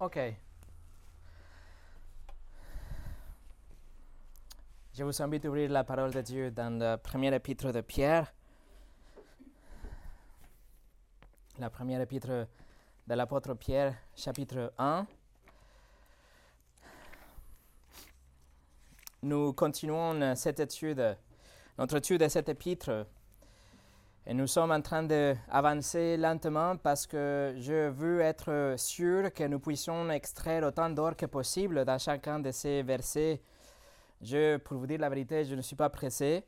Ok. Je vous invite à ouvrir la parole de Dieu dans le premier épître de Pierre. La première épître de l'apôtre Pierre, chapitre 1. Nous continuons cette étude, notre étude de cet épître. Et nous sommes en train d'avancer lentement parce que je veux être sûr que nous puissions extraire autant d'or que possible dans chacun de ces versets. Je, pour vous dire la vérité, je ne suis pas pressé.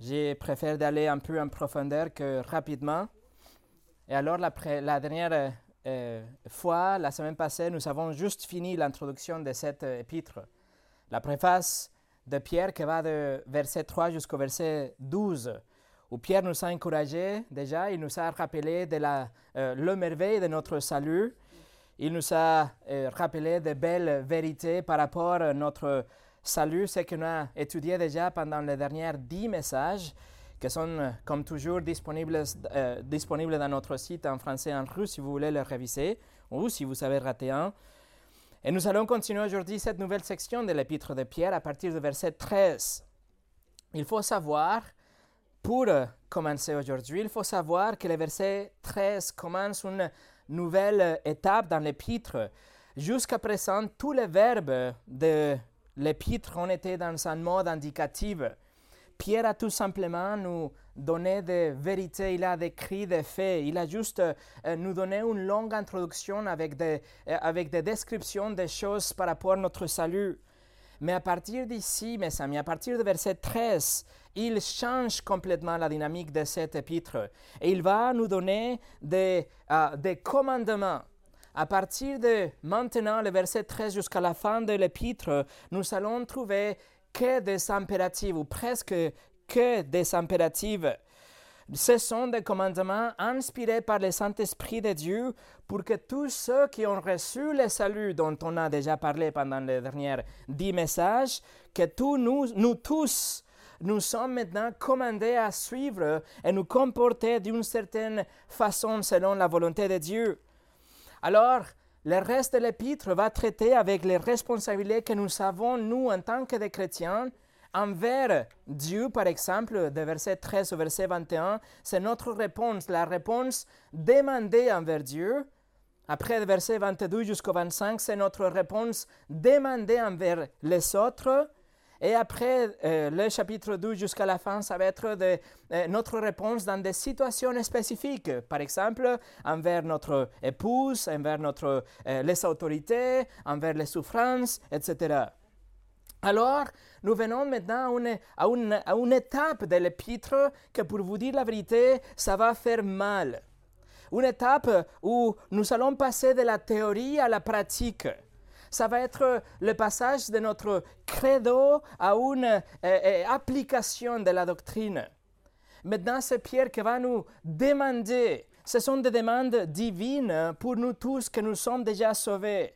Je préfère d'aller un peu en profondeur que rapidement. Et alors, la, la dernière euh, fois, la semaine passée, nous avons juste fini l'introduction de cet épître. La préface de Pierre qui va de verset 3 jusqu'au verset 12, où Pierre nous a encouragés déjà, il nous a rappelé de la, euh, le merveille de notre salut, il nous a euh, rappelé de belles vérités par rapport à notre salut, ce qu'on a étudié déjà pendant les derniers dix messages, qui sont comme toujours disponibles, euh, disponibles dans notre site en français et en russe si vous voulez les réviser, ou si vous avez raté un. Et nous allons continuer aujourd'hui cette nouvelle section de l'épître de Pierre à partir du verset 13. Il faut savoir, pour commencer aujourd'hui, il faut savoir que le verset 13 commence une nouvelle étape dans l'épître. Jusqu'à présent, tous les verbes de l'épître ont été dans un mode indicatif. Pierre a tout simplement nous donné des vérités, il a décrit des faits, il a juste euh, nous donné une longue introduction avec des, euh, avec des descriptions des choses par rapport à notre salut. Mais à partir d'ici, mes amis, à partir du verset 13, il change complètement la dynamique de cet épître et il va nous donner des, euh, commandements. À partir de maintenant, le verset 13 jusqu'à la fin de l'épître, nous allons trouver que des impératifs, ou presque que des impératifs. Ce sont des commandements inspirés par le Saint-Esprit de Dieu pour que tous ceux qui ont reçu le salut dont on a déjà parlé pendant les derniers dix messages, que tous nous tous, nous sommes maintenant commandés à suivre et nous comporter d'une certaine façon selon la volonté de Dieu. Alors, le reste de l'épître va traiter avec les responsabilités que nous avons, nous, en tant que des chrétiens, envers Dieu, par exemple, de verset 13 au verset 21, c'est notre réponse, la réponse demandée envers Dieu. Après, le verset 22 jusqu'au 25, c'est notre réponse demandée envers les autres. Et après euh, le chapitre 12 jusqu'à la fin, ça va être euh, notre réponse dans des situations spécifiques. Par exemple, envers notre épouse, envers notre, euh, les autorités, envers les souffrances, etc. Alors, nous venons maintenant à une, à une, à une étape de l'épître que, pour vous dire la vérité, ça va faire mal. Une étape où nous allons passer de la théorie à la pratique ça va être le passage de notre credo à une euh, euh, application de la doctrine. Maintenant, c'est Pierre qui va nous demander, ce sont des demandes divines pour nous tous que nous sommes déjà sauvés.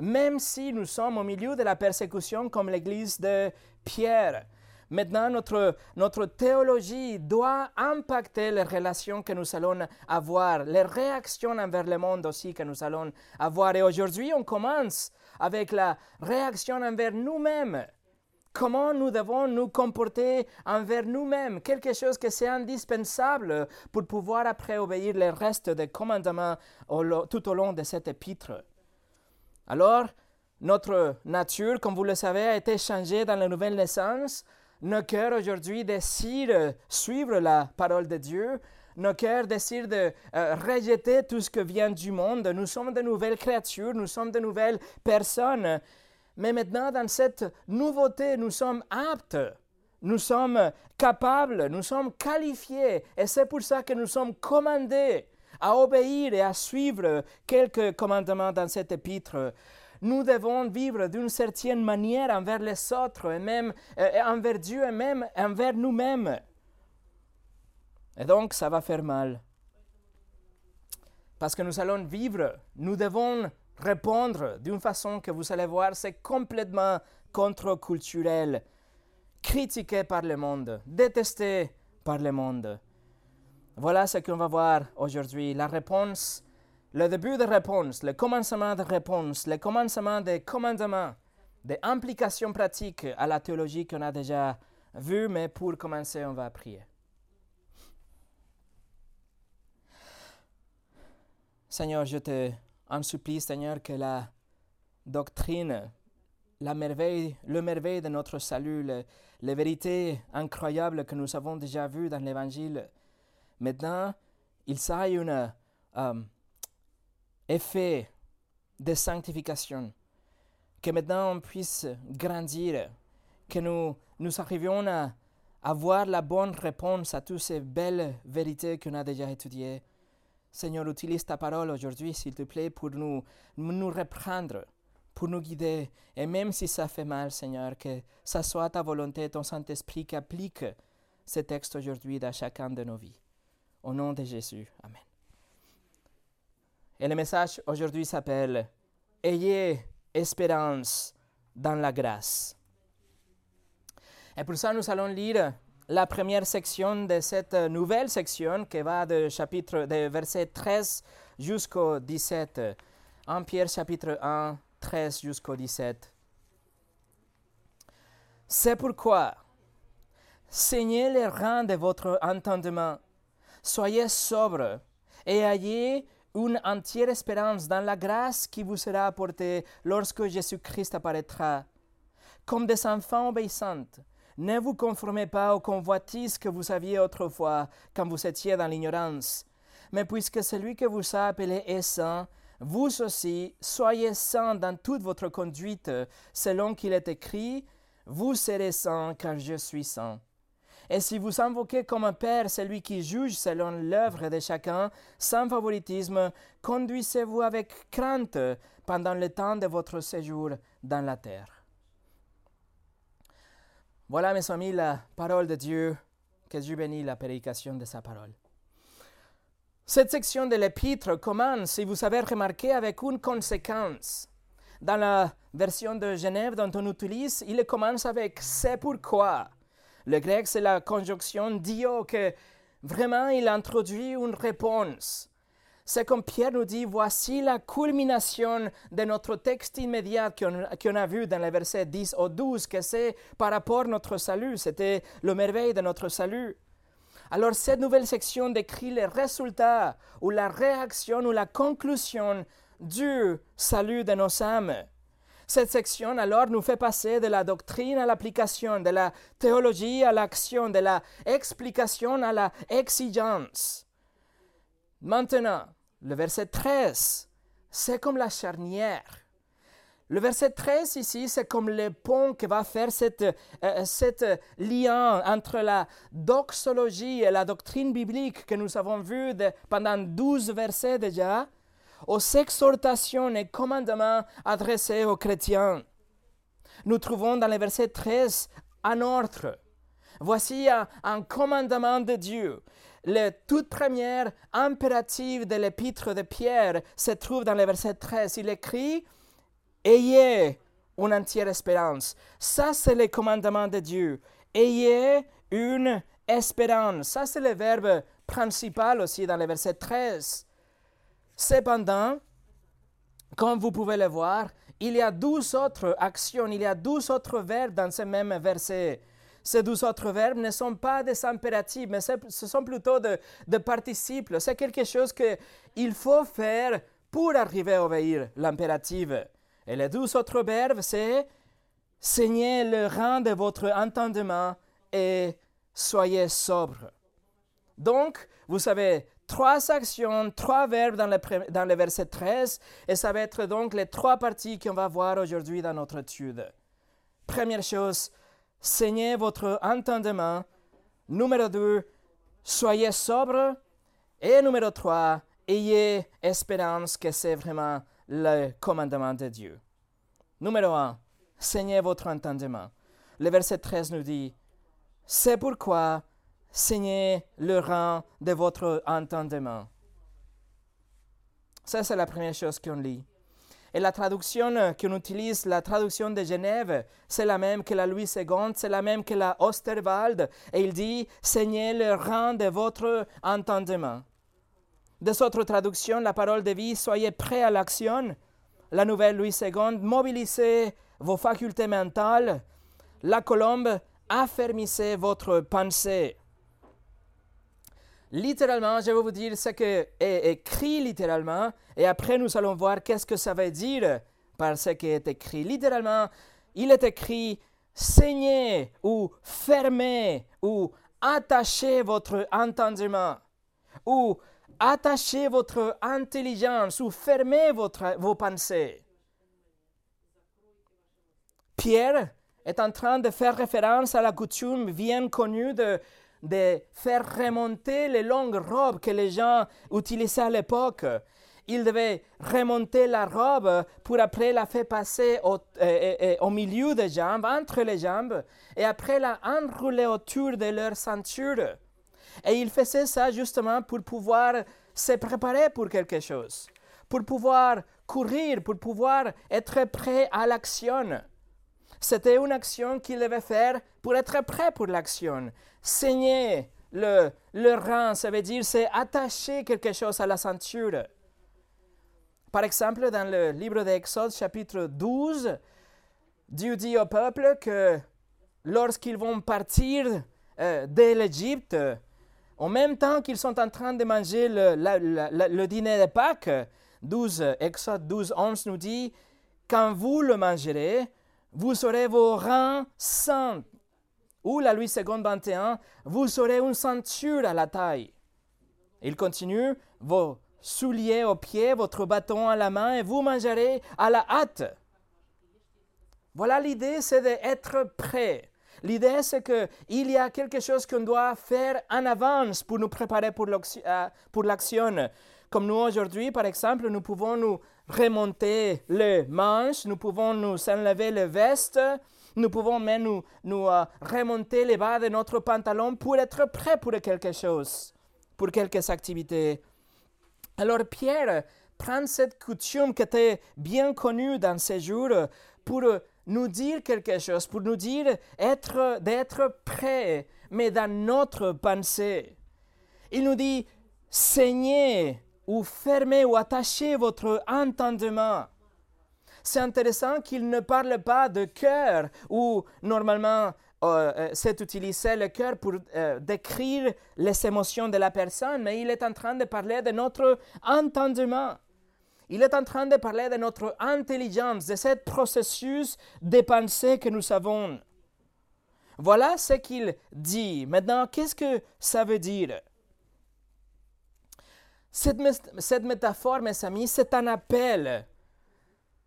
Même si nous sommes au milieu de la persécution comme l'église de Pierre, Maintenant, notre, notre théologie doit impacter les relations que nous allons avoir, les réactions envers le monde aussi que nous allons avoir. Et aujourd'hui, on commence avec la réaction envers nous-mêmes. Comment nous devons nous comporter envers nous-mêmes, quelque chose que c'est indispensable pour pouvoir après obéir le reste des commandements tout au long de cet épître. Alors, notre nature, comme vous le savez, a été changée dans la nouvelle naissance. Nos cœurs aujourd'hui décident suivre la parole de Dieu. Nos cœurs décident de euh, rejeter tout ce qui vient du monde. Nous sommes de nouvelles créatures, nous sommes de nouvelles personnes. Mais maintenant, dans cette nouveauté, nous sommes aptes, nous sommes capables, nous sommes qualifiés. Et c'est pour ça que nous sommes commandés à obéir et à suivre quelques commandements dans cet épître nous devons vivre d'une certaine manière envers les autres et même euh, envers Dieu et même envers nous-mêmes. Et donc, ça va faire mal. Parce que nous allons vivre, nous devons répondre d'une façon que vous allez voir, c'est complètement contre-culturel, critiqué par le monde, détesté par le monde. Voilà ce qu'on va voir aujourd'hui, la réponse le début de réponse, le commencement de réponse, le commencement des commandements, des implications pratiques à la théologie qu'on a déjà vue, mais pour commencer, on va prier. Seigneur, je te en supplie, Seigneur, que la doctrine, la merveille, le merveille de notre salut, les vérités incroyables que nous avons déjà vues dans l'Évangile, maintenant, il s'aille un euh, effet de sanctification, que maintenant on puisse grandir, que nous, nous arrivions à avoir la bonne réponse à toutes ces belles vérités qu'on a déjà étudiées. Seigneur, utilise ta parole aujourd'hui, s'il te plaît, pour nous, nous reprendre, pour nous guider. Et même si ça fait mal, Seigneur, que ça soit ta volonté, ton Saint-Esprit qui applique ce texte aujourd'hui dans chacun de nos vies. Au nom de Jésus. Amen. Et le message aujourd'hui s'appelle Ayez espérance dans la grâce. Et pour ça, nous allons lire la première section de cette nouvelle section qui va de chapitre de verset 13 jusqu'au 17. En Pierre chapitre 1, 13 jusqu'au 17. C'est pourquoi, saignez les reins de votre entendement, soyez sobres et ayez une entière espérance dans la grâce qui vous sera apportée lorsque Jésus-Christ apparaîtra. Comme des enfants obéissants, ne vous conformez pas aux convoitises que vous aviez autrefois quand vous étiez dans l'ignorance. Mais puisque celui que vous a appelé est saint, vous aussi soyez saints dans toute votre conduite, selon qu'il est écrit, vous serez saints car je suis saint. Et si vous invoquez comme un Père celui qui juge selon l'œuvre de chacun, sans favoritisme, conduisez-vous avec crainte pendant le temps de votre séjour dans la terre. Voilà, mes amis, la parole de Dieu. Que Dieu bénisse la prédication de sa parole. Cette section de l'épître commence, si vous avez remarqué, avec une conséquence. Dans la version de Genève dont on utilise, il commence avec c'est pourquoi? Le grec, c'est la conjonction dio que vraiment il introduit une réponse. C'est comme Pierre nous dit, voici la culmination de notre texte immédiat qu'on a vu dans les versets 10 au 12, que c'est par rapport à notre salut, c'était le merveille de notre salut. Alors cette nouvelle section décrit les résultats ou la réaction ou la conclusion du salut de nos âmes. Cette section alors nous fait passer de la doctrine à l'application, de la théologie à l'action, de la explication à la exigence. Maintenant, le verset 13, c'est comme la charnière. Le verset 13 ici, c'est comme le pont qui va faire cette, euh, lien entre la doxologie et la doctrine biblique que nous avons vu pendant 12 versets déjà, aux exhortations et commandements adressés aux chrétiens. Nous trouvons dans le verset 13 un ordre. Voici un commandement de Dieu le toute première impérative de l'épître de Pierre se trouve dans le verset 13. Il écrit Ayez une entière espérance. Ça, c'est le commandement de Dieu. Ayez une espérance. Ça, c'est le verbe principal aussi dans le verset 13. Cependant, comme vous pouvez le voir, il y a douze autres actions, il y a douze autres verbes dans ce même verset. Ces deux autres verbes ne sont pas des impératifs, mais ce sont plutôt des de participes. C'est quelque chose qu'il faut faire pour arriver à obéir l'impératif. Et les deux autres verbes, c'est saignez le rang de votre entendement et soyez sobre. Donc, vous avez trois actions, trois verbes dans le, dans le verset 13, et ça va être donc les trois parties qu'on va voir aujourd'hui dans notre étude. Première chose, saignez votre entendement. Numéro 2, soyez sobre. Et numéro 3, ayez espérance que c'est vraiment le commandement de Dieu. Numéro 1, saignez votre entendement. Le verset 13 nous dit, c'est pourquoi saignez le rang de votre entendement. Ça, c'est la première chose qu'on lit. Et la traduction qu'on utilise, la traduction de Genève, c'est la même que la Louis II, c'est la même que la Osterwald. Et il dit, saignez le rang de votre entendement. des autres traductions, la parole de vie, soyez prêts à l'action. La nouvelle Louis II, mobilisez vos facultés mentales. La colombe, affermissez votre pensée. Littéralement, je vais vous dire ce qui est écrit littéralement, et après nous allons voir qu'est-ce que ça veut dire par ce qui est écrit. Littéralement, il est écrit saignez ou fermez ou attachez votre entendement ou attachez votre intelligence ou fermez votre, vos pensées. Pierre est en train de faire référence à la coutume bien connue de, de faire remonter les longues robes que les gens utilisaient à l'époque. Ils devaient remonter la robe pour après la faire passer au, au, milieu des jambes, entre les jambes, et après la enrouler autour de leur ceinture. Et il faisait ça justement pour pouvoir se préparer pour quelque chose, pour pouvoir courir, pour pouvoir être prêt à l'action. C'était une action qu'il devait faire pour être prêt pour l'action. Saigner le, le rein, ça veut dire c'est attacher quelque chose à la ceinture. Par exemple, dans le livre d'Exode, chapitre 12, Dieu dit au peuple que lorsqu'ils vont partir euh, de l'Égypte, en même temps qu'ils sont en train de manger le, le, dîner de Pâques, 12, Exode 12, 11 nous dit, quand vous le mangerez, vous aurez vos reins sains. Ou la Louis II 21, vous aurez une ceinture à la taille. Il continue, vos souliers aux pieds, votre bâton à la main, et vous mangerez à la hâte. Voilà l'idée, c'est d'être prêt. L'idée, c'est qu'il y a quelque chose qu'on doit faire en avance pour nous préparer euh, pour l'action. Comme nous aujourd'hui, par exemple, nous pouvons nous remonter les manches, nous pouvons nous enlever les vestes, nous pouvons même nous, nous euh, remonter les bas de notre pantalon pour être prêt pour quelque chose, pour quelques activités. Alors Pierre prend cette coutume qui était bien connue dans ces jours pour nous dire quelque chose, pour nous dire être, d'être prêt, mais dans notre pensée. Il nous dit, saignez ou fermez ou attachez votre entendement. C'est intéressant qu'il ne parle pas de cœur, où normalement euh, euh, c'est utilisé le cœur pour euh, décrire les émotions de la personne, mais il est en train de parler de notre entendement. Il est en train de parler de notre intelligence, de ce processus de pensée que nous avons. Voilà ce qu'il dit. Maintenant, qu'est-ce que ça veut dire? Cette, métaphore, mes amis, c'est un appel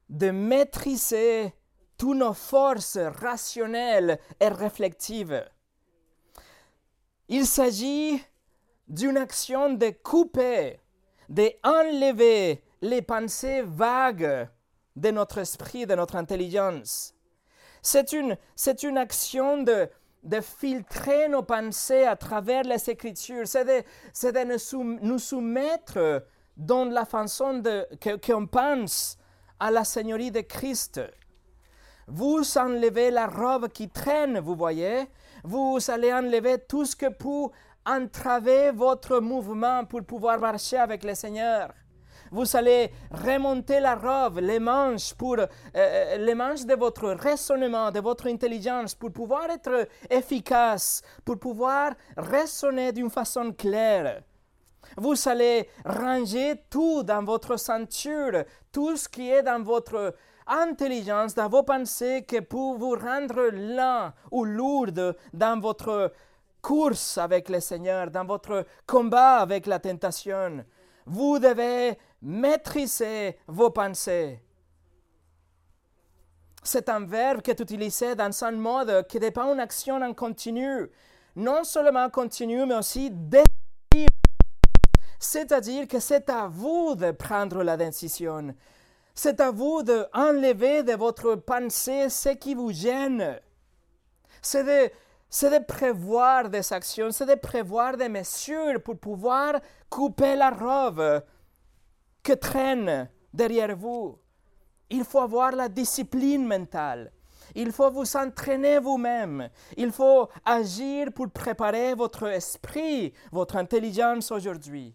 de maîtriser toutes nos forces rationnelles et réflexives. Il s'agit d'une action de couper, d'enlever les pensées vagues de notre esprit, de notre intelligence. C'est une, c'est une action de, de filtrer nos pensées à travers les Écritures, c'est de, de nous, soumettre dans la façon qu'on pense à la Seigneurie de Christ. Vous enlevez la robe qui traîne, vous voyez? Vous allez enlever tout ce que peut entraver votre mouvement pour pouvoir marcher avec le Seigneur. Vous allez remonter la robe, les manches, pour, euh, euh, les manches de votre raisonnement, de votre intelligence, pour pouvoir être efficace, pour pouvoir raisonner d'une façon claire. Vous allez ranger tout dans votre ceinture, tout ce qui est dans votre intelligence, dans vos pensées, qui peut vous rendre lent ou lourde dans votre course avec le Seigneur, dans votre combat avec la tentation. Vous devez maîtriser vos pensées. C'est un verbe qui est utilisé dans un mode qui n'est pas une action en continu, non seulement continue, mais aussi décisive. C'est-à-dire que c'est à vous de prendre la décision. C'est à vous d'enlever de, de votre pensée ce qui vous gêne. C'est de, de prévoir des actions, c'est de prévoir des mesures pour pouvoir couper la robe que traîne derrière vous. Il faut avoir la discipline mentale. Il faut vous entraîner vous-même. Il faut agir pour préparer votre esprit, votre intelligence aujourd'hui.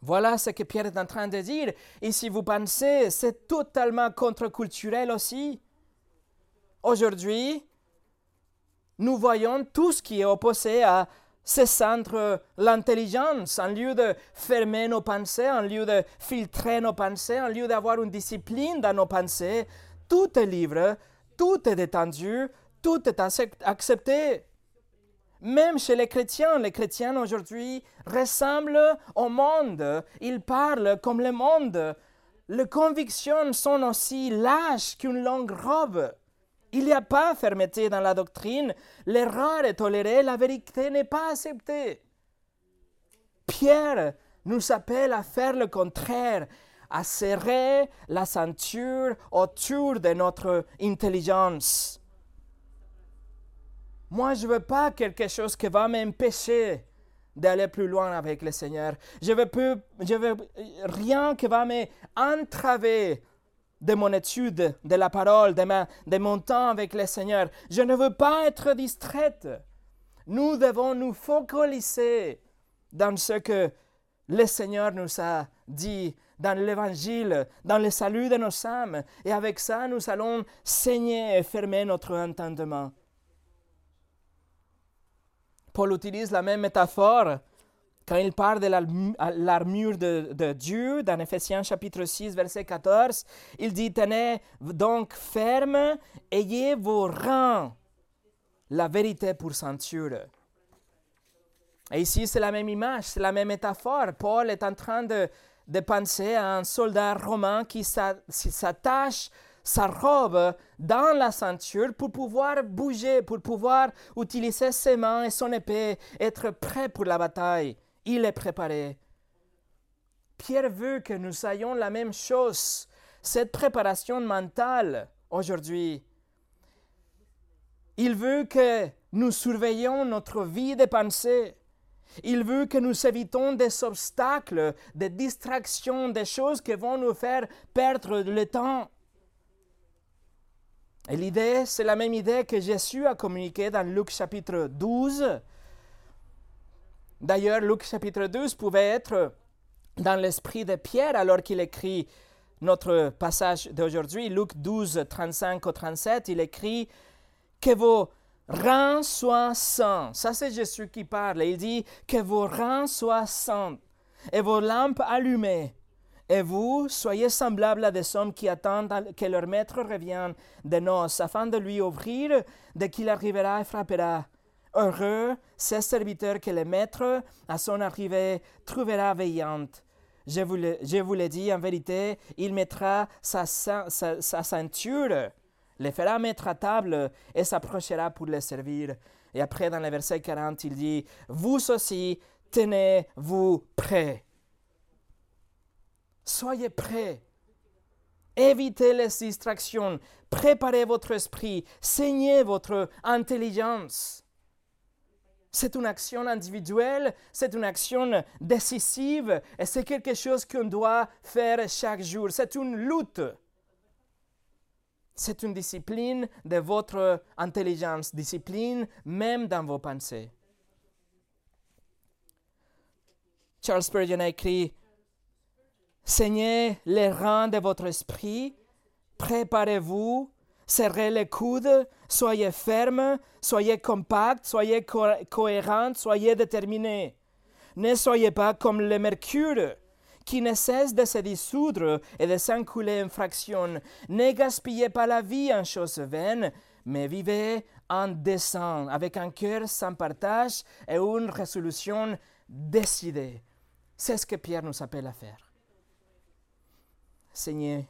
Voilà ce que Pierre est en train de dire. Et si vous pensez, c'est totalement contre-culturel aussi. Aujourd'hui, nous voyons tout ce qui est opposé à ce centre l'intelligence, en lieu de fermer nos pensées, en lieu de filtrer nos pensées, en lieu d'avoir une discipline dans nos pensées, tout est libre, tout est détendu, tout est accepté. Même chez les chrétiens, les chrétiens aujourd'hui ressemblent au monde. Ils parlent comme le monde. Les convictions sont aussi lâches qu'une longue robe. Il n'y a pas fermeté dans la doctrine. L'erreur est tolérée, la vérité n'est pas acceptée. Pierre nous appelle à faire le contraire, à serrer la ceinture autour de notre intelligence. Moi, je ne veux pas quelque chose qui va m'empêcher d'aller plus loin avec le Seigneur. Je veux, plus, je veux rien qui va m'entraver de mon étude de la parole, de, de mon temps avec le Seigneur. Je ne veux pas être distraite. Nous devons nous focaliser dans ce que le Seigneur nous a dit dans l'Évangile, dans le salut de nos âmes. Et avec ça, nous allons saigner et fermer notre entendement. Paul utilise la même métaphore quand il parle de l'armure de, Dieu, dans Ephésiens chapitre 6, verset 14, il dit, tenez donc ferme, ayez vos rangs, la vérité pour ceinture. Et ici, c'est la même image, c'est la même métaphore. Paul est en train de, de penser à un soldat romain qui s'attache sa robe dans la ceinture pour pouvoir bouger, pour pouvoir utiliser ses mains et son épée, être prêt pour la bataille. Il est préparé. Pierre veut que nous ayons la même chose, cette préparation mentale aujourd'hui. Il veut que nous surveillions notre vie de pensée. Il veut que nous évitons des obstacles, des distractions, des choses qui vont nous faire perdre le temps. Et l'idée, c'est la même idée que Jésus a communiquée dans Luc chapitre 12. D'ailleurs, Luc chapitre 12 pouvait être dans l'esprit de Pierre alors qu'il écrit notre passage d'aujourd'hui, Luc 12, 35 au 37, il écrit que vos reins soient saints. Ça, c'est Jésus qui parle. Il dit que vos reins soient saints et vos lampes allumées et vous, soyez semblables à des hommes qui attendent que leur maître revienne de noces, afin de lui ouvrir dès qu'il arrivera et frappera. Heureux ces serviteurs que le maître, à son arrivée, trouvera veillante. Je vous, le, je vous le dis en vérité, il mettra sa, sa, sa ceinture, les fera mettre à table et s'approchera pour les servir. Et après, dans le verset 40, il dit, Vous aussi, tenez-vous prêts Soyez prêts. Évitez les distractions. Préparez votre esprit. Saignez votre intelligence. C'est une action individuelle, c'est une action décisive et c'est quelque chose qu'on doit faire chaque jour. C'est une lutte. C'est une discipline de votre intelligence, discipline même dans vos pensées. Charles Spurgeon a écrit Saignez les reins de votre esprit, préparez-vous, serrez les coudes, soyez ferme, soyez compact, soyez cohérent, soyez déterminé. Ne soyez pas comme le mercure qui ne cesse de se dissoudre et de s'encouler en fractions. Ne gaspillez pas la vie en choses vaines, mais vivez en descend, avec un cœur sans partage et une résolution décidée. C'est ce que Pierre nous appelle à faire. Seignez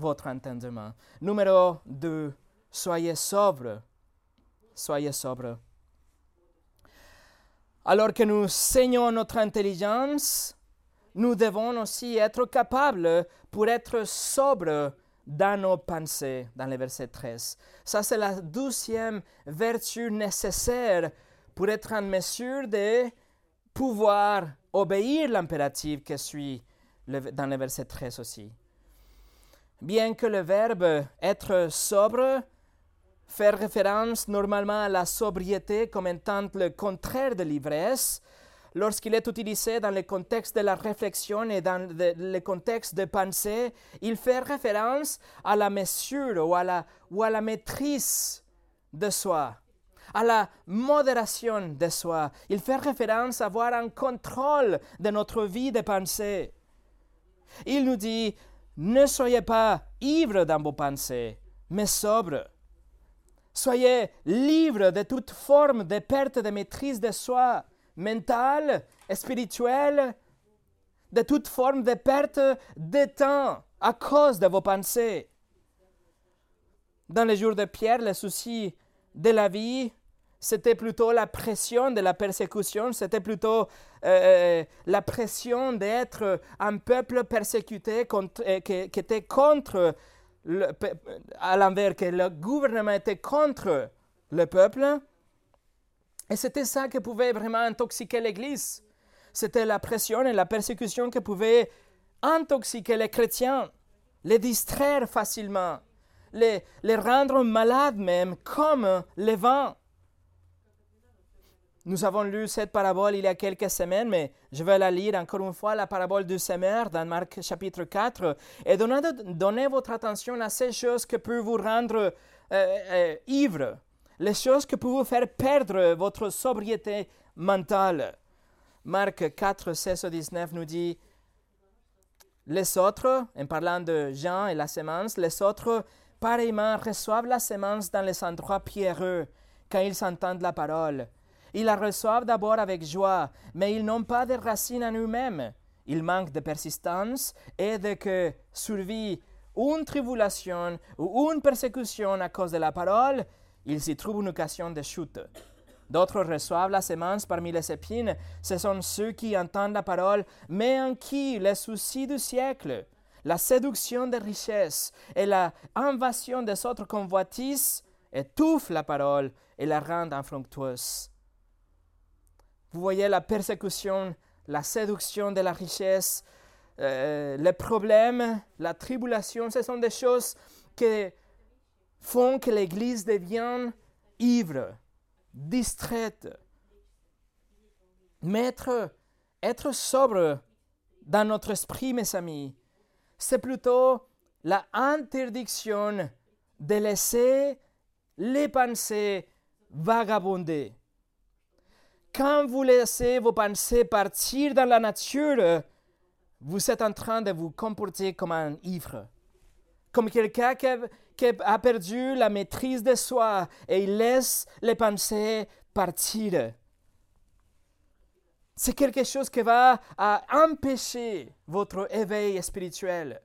votre entendement. Numéro 2, soyez sobre. Soyez sobre. Alors que nous saignons notre intelligence, nous devons aussi être capables pour être sobres dans nos pensées, dans le verset 13. Ça, c'est la douzième vertu nécessaire pour être en mesure de pouvoir obéir l'impératif que suit dans le verset 13 aussi. Bien que le verbe être sobre fait référence normalement à la sobriété comme étant le contraire de l'ivresse, lorsqu'il est utilisé dans le contexte de la réflexion et dans le, contexte de pensée, il fait référence à la mesure ou à la, ou à la maîtrise de soi, à la modération de soi. Il fait référence à avoir un contrôle de notre vie de pensée. Il nous dit, ne soyez pas ivres dans vos pensées, mais sobres. Soyez libres de toute forme de perte de maîtrise de soi, mentale, spirituelle, de toute forme de perte de temps à cause de vos pensées. Dans les jours de Pierre, le souci de la vie, c'était plutôt la pression de la persécution, c'était plutôt euh, euh, la pression d'être un peuple persécuté euh, qui, était contre, à l'envers, que le gouvernement était contre le peuple. Et c'était ça qui pouvait vraiment intoxiquer l'Église. C'était la pression et la persécution qui pouvaient intoxiquer les chrétiens, les distraire facilement, les, les rendre malades même, comme le vent. Nous avons lu cette parabole il y a quelques semaines, mais je vais la lire encore une fois, la parabole du semeur dans Marc chapitre 4. Et donnez, votre attention à ces choses qui peuvent vous rendre euh, euh, ivre, les choses qui peuvent vous faire perdre votre sobriété mentale. Marc 4, 16 19 nous dit Les autres, en parlant de Jean et la semence, les autres, pareillement, reçoivent la semence dans les endroits pierreux quand ils entendent la parole. Ils la reçoivent d'abord avec joie, mais ils n'ont pas de racines en eux-mêmes. Ils manquent de persistance et de que survit une tribulation ou une persécution à cause de la parole, ils y trouvent une occasion de chute. D'autres reçoivent la semence parmi les épines. Ce sont ceux qui entendent la parole, mais en qui les soucis du siècle, la séduction des richesses et la invasion des autres convoitises étouffent la parole et la rendent infructueuse. Vous voyez la persécution, la séduction de la richesse, euh, les problèmes, la tribulation, ce sont des choses qui font que l'Église devienne ivre, distraite. Mais être, être sobre dans notre esprit, mes amis, c'est plutôt la interdiction de laisser les pensées vagabonder. Quand vous laissez vos pensées partir dans la nature, vous êtes en train de vous comporter comme un ivre, comme quelqu'un qui, a perdu la maîtrise de soi et il laisse les pensées partir. C'est quelque chose qui va empêcher votre éveil spirituel.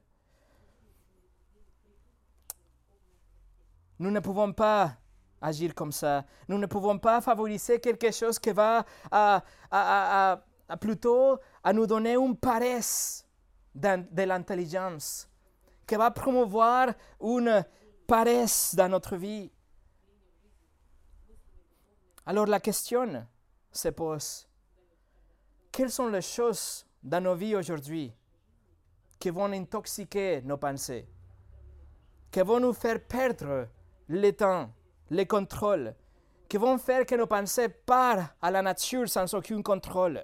Nous ne pouvons pas agir comme ça. Nous ne pouvons pas favoriser quelque chose qui va à, plutôt à nous donner une paresse de l'intelligence, qui va promouvoir une paresse dans notre vie. Alors la question se pose, quelles sont les choses dans nos vies aujourd'hui qui vont intoxiquer nos pensées, qui vont nous faire perdre le temps les contrôles, qui vont faire que nos pensées partent à la nature sans aucun contrôle.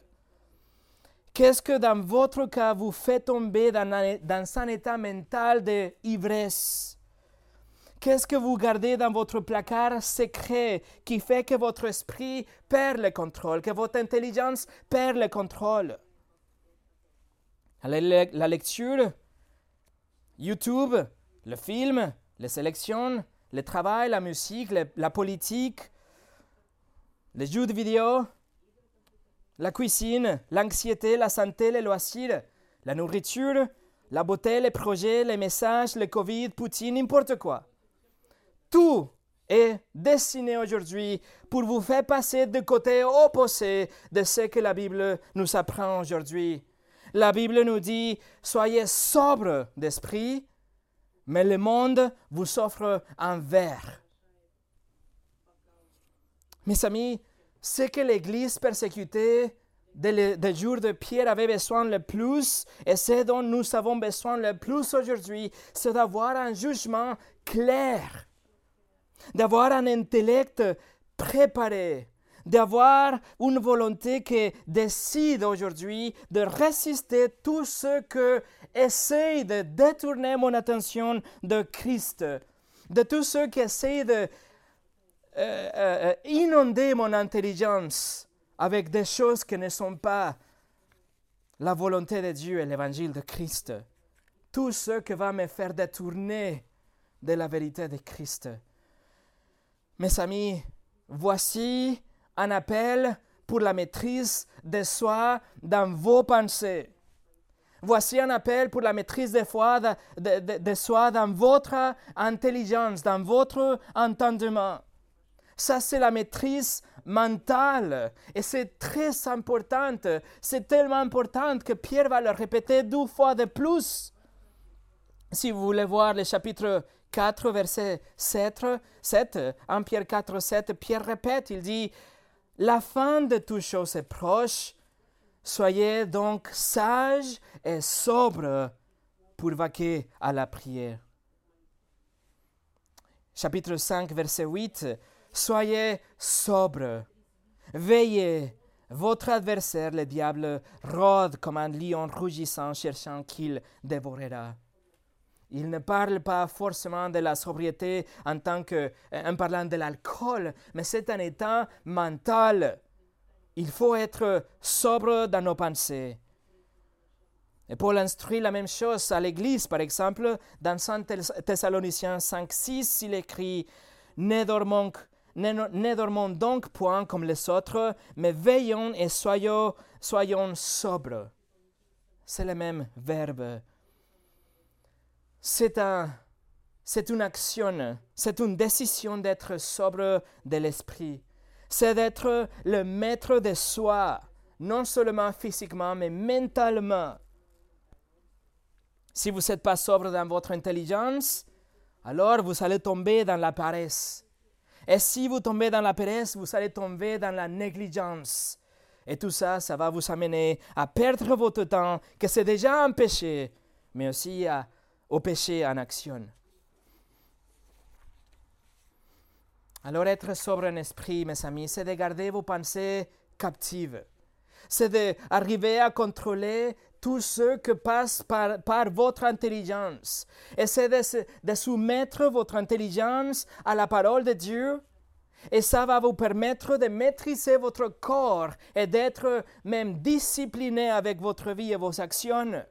Qu'est-ce que dans votre cas vous fait tomber dans un, dans un état mental d'ivresse Qu'est-ce que vous gardez dans votre placard secret qui fait que votre esprit perd le contrôle, que votre intelligence perd le contrôle? La lecture, YouTube, le film, les sélections, le travail, la musique, la politique, les jeux de vidéo, la cuisine, l'anxiété, la santé, les loisirs, la nourriture, la beauté, les projets, les messages, le Covid, Poutine, n'importe quoi. Tout est destiné aujourd'hui pour vous faire passer du côté opposé de ce que la Bible nous apprend aujourd'hui. La Bible nous dit, soyez sobre d'esprit, mais le monde vous offre un verre. Mes amis, ce que l'Église persécutée des, jours de Pierre avait besoin le plus, et ce dont nous avons besoin le plus aujourd'hui, c'est d'avoir un jugement clair, d'avoir un intellect préparé, d'avoir une volonté qui décide aujourd'hui de résister tout ce que essaye de détourner mon attention de Christ, de tout ce qui essaye de euh, euh, inonder mon intelligence avec des choses qui ne sont pas la volonté de Dieu et l'évangile de Christ. Tout ce qui va me faire détourner de la vérité de Christ. Mes amis, voici un appel pour la maîtrise de soi dans vos pensées. Voici un appel pour la maîtrise de, foi, de, de, de soi dans votre intelligence, dans votre entendement. Ça, c'est la maîtrise mentale. Et c'est très important. C'est tellement important que Pierre va le répéter deux fois de plus. Si vous voulez voir le chapitre 4, verset 7, 7 1 Pierre 4, 7, Pierre répète, il dit, La fin de toutes choses est proche. Soyez donc sages et sobres pour vaquer à la prière. Chapitre 5, verset 8, Soyez sobres, veillez. Votre adversaire, le diable, rôde comme un lion rougissant, cherchant qu'il dévorera. Il ne parle pas forcément de la sobriété en tant que, en parlant de l'alcool, mais c'est un état mental. Il faut être sobre dans nos pensées. Et Paul instruit la même chose à l'Église, par exemple, dans 1 Thessaloniciens 5, 6, il écrit Ne dormons ne, dormons donc point comme les autres, mais veillons et soyons, soyons sobres. C'est le même verbe. C'est un, c'est une action, c'est une décision d'être sobre de l'esprit. C'est d'être le maître de soi, non seulement physiquement, mais mentalement. Si vous n'êtes pas sobre dans votre intelligence, alors vous allez tomber dans la paresse. Et si vous tombez dans la paresse, vous allez tomber dans la négligence. Et tout ça, ça va vous amener à perdre votre temps, que c'est déjà un péché, mais aussi au péché en action. Alors être sobre en esprit, mes amis, c'est de garder vos pensées captives. C'est d'arriver à contrôler tout ce que passe par, votre intelligence. Essayez de, de soumettre votre intelligence à la parole de Dieu et ça va vous permettre de maîtriser votre corps et d'être même discipliné avec votre vie et vos actions.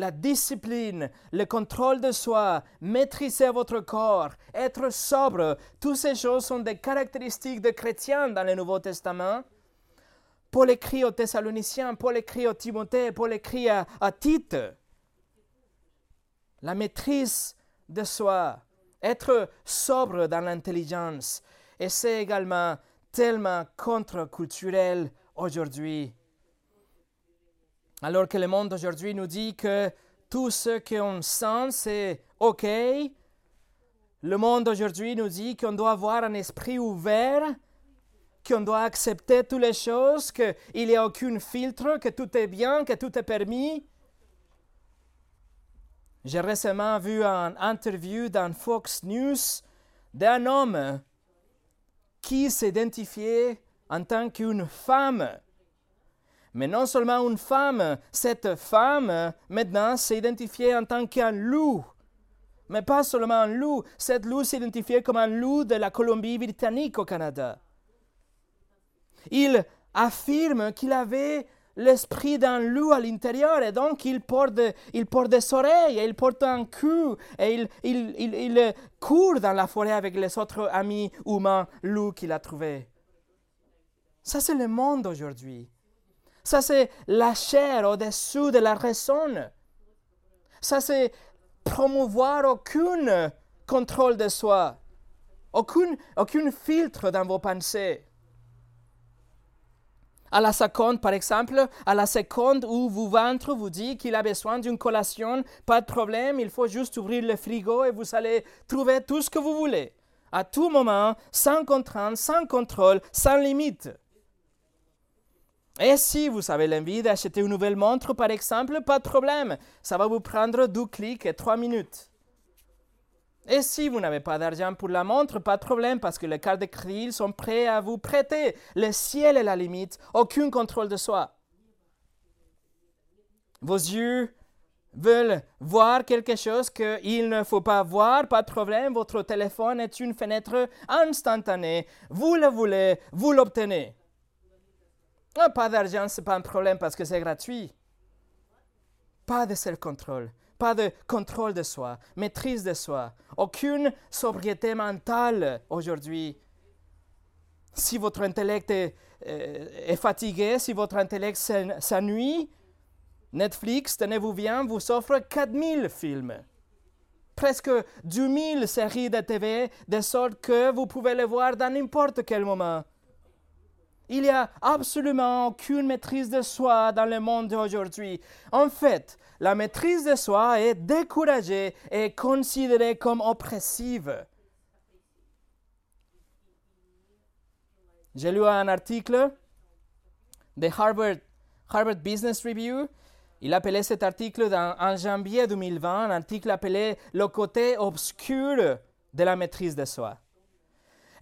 La discipline, le contrôle de soi, maîtriser votre corps, être sobre, toutes ces choses sont des caractéristiques de chrétiens dans le Nouveau Testament. Paul écrit aux Thessaloniciens, Paul écrit aux Timothée, Paul écrit à, Tite. La maîtrise de soi, être sobre dans l'intelligence, et c'est également tellement contre-culturel aujourd'hui. Alors que le monde aujourd'hui nous dit que tout ce qu'on sent, c'est OK. Le monde aujourd'hui nous dit qu'on doit avoir un esprit ouvert qu'on doit accepter toutes les choses, qu'il n'y a aucun filtre, que tout est bien, que tout est permis. J'ai récemment vu une interview dans Fox News d'un homme qui s'identifiait en tant qu'une femme. Mais non seulement une femme, cette femme maintenant s'identifiait en tant qu'un loup. Mais pas seulement un loup, cette loup s'identifiait comme un loup de la Colombie-Britannique au Canada. Il affirme qu'il avait l'esprit d'un loup à l'intérieur et donc il porte, il porte des oreilles et il porte un cou et il, il, court dans la forêt avec les autres amis humains loups qu'il a trouvés. Ça, c'est le monde aujourd'hui. Ça, c'est la chair au-dessous de la raison. Ça, c'est promouvoir aucun contrôle de soi, aucun, filtre dans vos pensées. À la seconde, par exemple, à la seconde où vous ventre vous dit qu'il a besoin d'une collation, pas de problème, il faut juste ouvrir le frigo et vous allez trouver tout ce que vous voulez. À tout moment, sans contrainte, sans contrôle, sans limite. Et si vous avez l'envie d'acheter une nouvelle montre, par exemple, pas de problème. Ça va vous prendre deux clics et trois minutes. Et si vous n'avez pas d'argent pour la montre, pas de problème parce que les cartes de crédit sont prêts à vous prêter. Le ciel est la limite, aucun contrôle de soi. Vos yeux veulent voir quelque chose qu'il ne faut pas voir, pas de problème, votre téléphone est une fenêtre instantanée. Vous le voulez, vous l'obtenez. Ah, pas d'argent, ce n'est pas un problème parce que c'est gratuit. Pas de self-contrôle, pas de contrôle de soi, maîtrise de soi, aucune sobriété mentale aujourd'hui. Si votre intellect est, euh, fatigué, si votre intellect s'ennuie, Netflix, tenez-vous bien, vous offre 4000 films. Presque 10 000 séries de TV, de sorte que vous pouvez les voir dans n'importe quel moment. Il n'y a absolument aucune maîtrise de soi dans le monde d'aujourd'hui. En fait, la maîtrise de soi est découragée et considérée comme oppressive. J'ai lu un article de Harvard, Harvard Business Review il appelait cet article en janvier 2020 un article appelé Le côté obscur de la maîtrise de soi.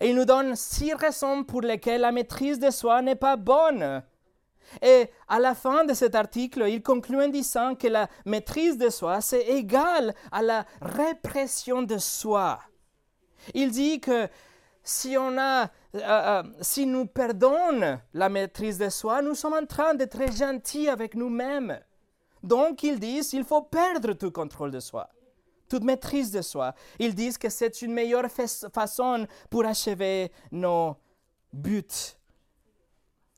Et il nous donne six raisons pour lesquelles la maîtrise de soi n'est pas bonne. Et à la fin de cet article, il conclut en disant que la maîtrise de soi, c'est égal à la répression de soi. Il dit que si, on a, euh, euh, si nous perdons la maîtrise de soi, nous sommes en train d'être gentils avec nous-mêmes. Donc ils disent qu'il faut perdre tout contrôle de soi, toute maîtrise de soi. Ils disent que c'est une meilleure façon pour achever nos buts.